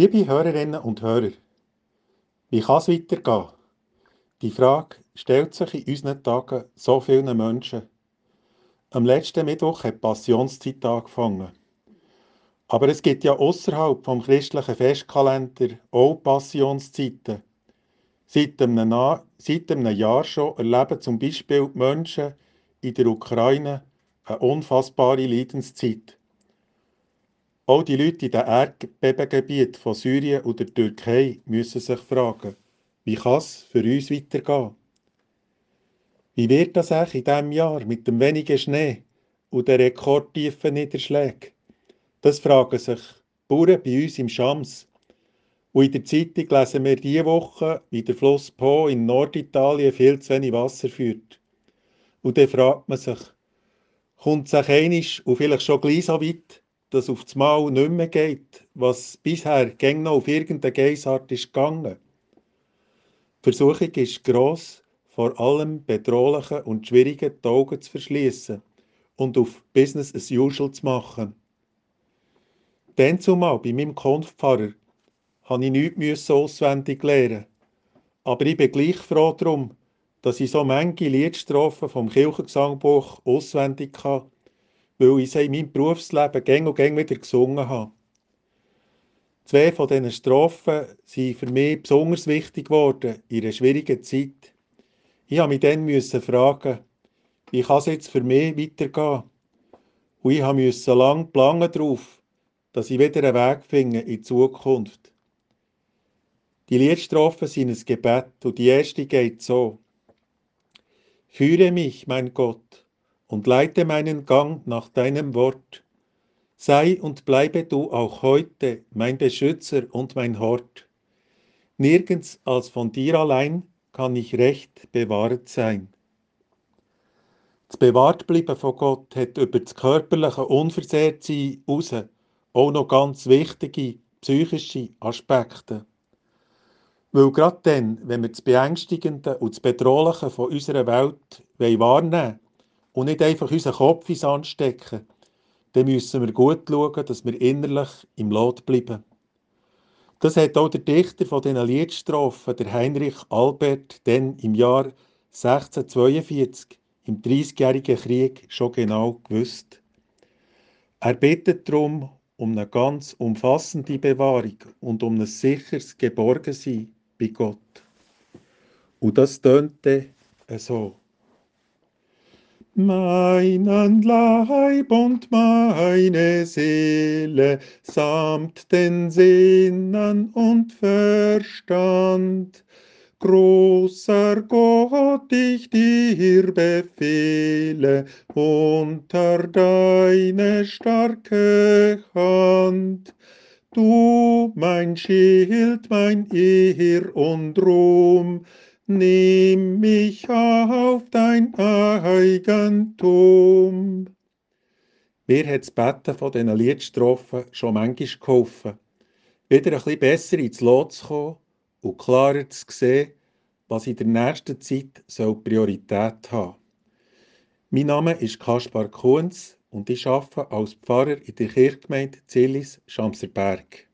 Liebe Hörerinnen und Hörer, wie kann es weitergehen? Die Frage stellt sich in unseren Tagen so vielen Menschen. Am letzten Mittwoch hat Passionszeit angefangen. Aber es gibt ja außerhalb vom christlichen Festkalender auch Passionszeiten. Seit einem, seit einem Jahr schon erleben zum Beispiel die Menschen in der Ukraine eine unfassbare Leidenszeit. Auch die Leute in den Erdbebengebieten von Syrien und der Türkei müssen sich fragen, wie kann es für uns weitergehen? Wie wird das eigentlich in diesem Jahr mit dem wenigen Schnee und den rekordtiefen Niederschlägen? Das fragen sich Bauern bei uns im Schams. Und in der Zeitung lesen wir diese Woche, wie der Fluss Po in Norditalien viel zu wenig Wasser führt. Und dann fragt man sich, kommt es sich und vielleicht schon gleich so weit, dass auf das Mal nicht mehr geht, was bisher gäng auf irgendeine Geissart ist gegangen. Die Versuchung ist gross, vor allem bedrohlichen und schwierigen die Augen zu verschließen und auf Business as usual zu machen. Dann zumal bei meinem Konfpfarrer habe ich nichts auswendig lernen. Aber ich bin gleich froh darum, dass ich so manche Liedstrophen vom Kirchengesangbuch auswendig kann weil ich sie in meinem Berufsleben gäng und gäng wieder gesungen habe. Zwei von diesen Strophen sind für mich besonders wichtig geworden in einer schwierigen Zeit. Ich habe mich dann fragen, wie kann es jetzt für mich weitergehen? Und ich musste lange planen darauf, dass ich wieder einen Weg finde in die Zukunft. Die Liedstrophen sind ein Gebet und die erste geht so. Führe mich, mein Gott, und leite meinen Gang nach deinem Wort. Sei und bleibe du auch heute mein Beschützer und mein Hort. Nirgends als von dir allein kann ich recht bewahrt sein. Das Bewahrtbleiben von Gott hat über das körperliche Unversehrtsein raus auch noch ganz wichtige psychische Aspekte. Weil gerade dann, wenn wir das Beängstigende und das Bedrohliche von unserer Welt wahrnehmen wollen, und nicht einfach unseren Kopf ins Anstecken, dann müssen wir gut schauen, dass wir innerlich im Lot bleiben. Das hat auch der Dichter von diesen Liedstrophen, der Heinrich Albert, dann im Jahr 1642 im Dreißigjährigen Krieg schon genau gewusst. Er bittet darum um eine ganz umfassende Bewahrung und um ein sicheres Geborgensein bei Gott. Und das tönte so meinen Leib und meine Seele samt den Sinnen und Verstand. Großer Gott, ich dir befehle unter deine starke Hand. Du, mein Schild, mein Ehr und Ruhm, Nimm mich auf dein Eigentum. Mir hat das Betten von diesen Liedstrophen schon manchmal geholfen, wieder ein bisschen besser ins Lot zu kommen und klarer zu sehen, was in der nächsten Zeit soll Priorität haben Mein Name ist Kaspar Kunz und ich arbeite als Pfarrer in der Kirchgemeinde Zillis, Schamserberg.